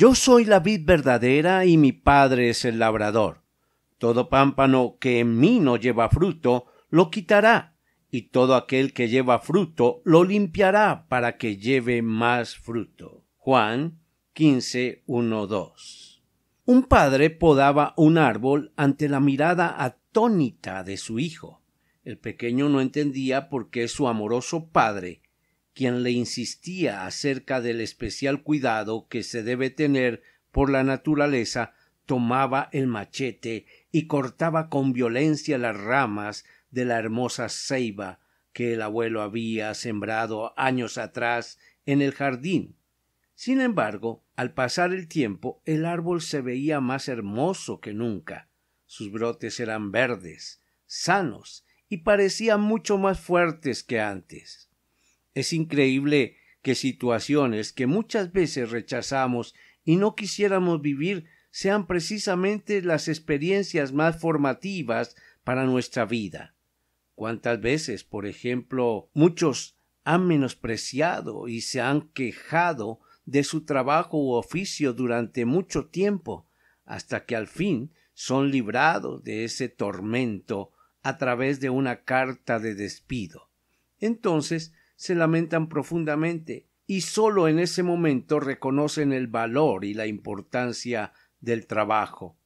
Yo soy la vid verdadera y mi padre es el labrador. Todo pámpano que en mí no lleva fruto, lo quitará, y todo aquel que lleva fruto, lo limpiará para que lleve más fruto. Juan 15, 2. Un padre podaba un árbol ante la mirada atónita de su hijo. El pequeño no entendía por qué su amoroso padre quien le insistía acerca del especial cuidado que se debe tener por la naturaleza, tomaba el machete y cortaba con violencia las ramas de la hermosa ceiba que el abuelo había sembrado años atrás en el jardín. Sin embargo, al pasar el tiempo, el árbol se veía más hermoso que nunca. Sus brotes eran verdes, sanos y parecían mucho más fuertes que antes. Es increíble que situaciones que muchas veces rechazamos y no quisiéramos vivir sean precisamente las experiencias más formativas para nuestra vida. ¿Cuántas veces, por ejemplo, muchos han menospreciado y se han quejado de su trabajo u oficio durante mucho tiempo, hasta que al fin son librados de ese tormento a través de una carta de despido. Entonces se lamentan profundamente y sólo en ese momento reconocen el valor y la importancia del trabajo.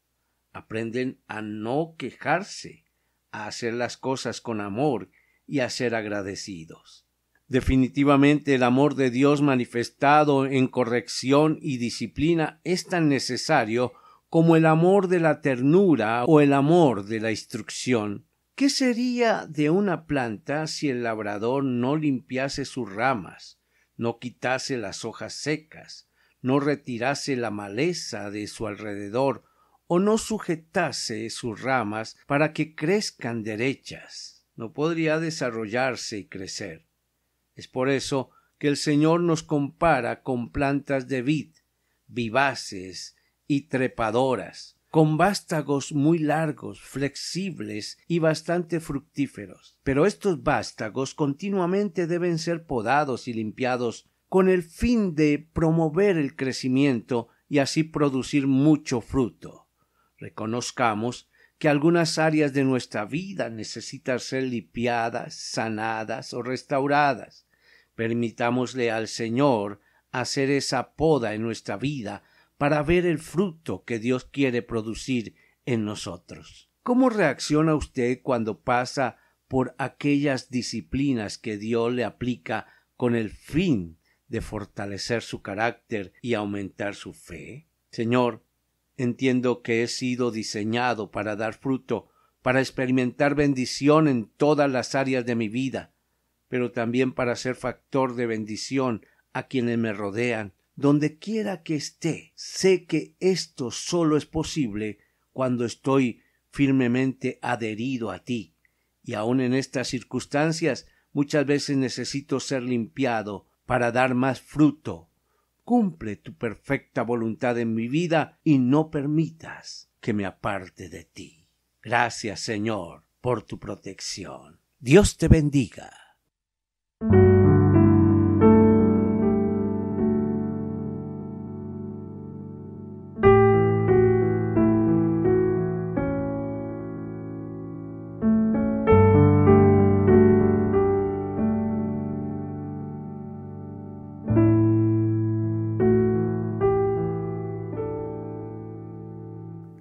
Aprenden a no quejarse, a hacer las cosas con amor y a ser agradecidos. Definitivamente el amor de Dios manifestado en corrección y disciplina es tan necesario como el amor de la ternura o el amor de la instrucción. ¿Qué sería de una planta si el labrador no limpiase sus ramas, no quitase las hojas secas, no retirase la maleza de su alrededor, o no sujetase sus ramas para que crezcan derechas? No podría desarrollarse y crecer. Es por eso que el Señor nos compara con plantas de vid, vivaces y trepadoras, con vástagos muy largos, flexibles y bastante fructíferos. Pero estos vástagos continuamente deben ser podados y limpiados con el fin de promover el crecimiento y así producir mucho fruto. Reconozcamos que algunas áreas de nuestra vida necesitan ser limpiadas, sanadas o restauradas. Permitámosle al Señor hacer esa poda en nuestra vida para ver el fruto que Dios quiere producir en nosotros. ¿Cómo reacciona usted cuando pasa por aquellas disciplinas que Dios le aplica con el fin de fortalecer su carácter y aumentar su fe? Señor, entiendo que he sido diseñado para dar fruto, para experimentar bendición en todas las áreas de mi vida, pero también para ser factor de bendición a quienes me rodean, donde quiera que esté, sé que esto solo es posible cuando estoy firmemente adherido a ti. Y aun en estas circunstancias muchas veces necesito ser limpiado para dar más fruto. Cumple tu perfecta voluntad en mi vida y no permitas que me aparte de ti. Gracias, Señor, por tu protección. Dios te bendiga.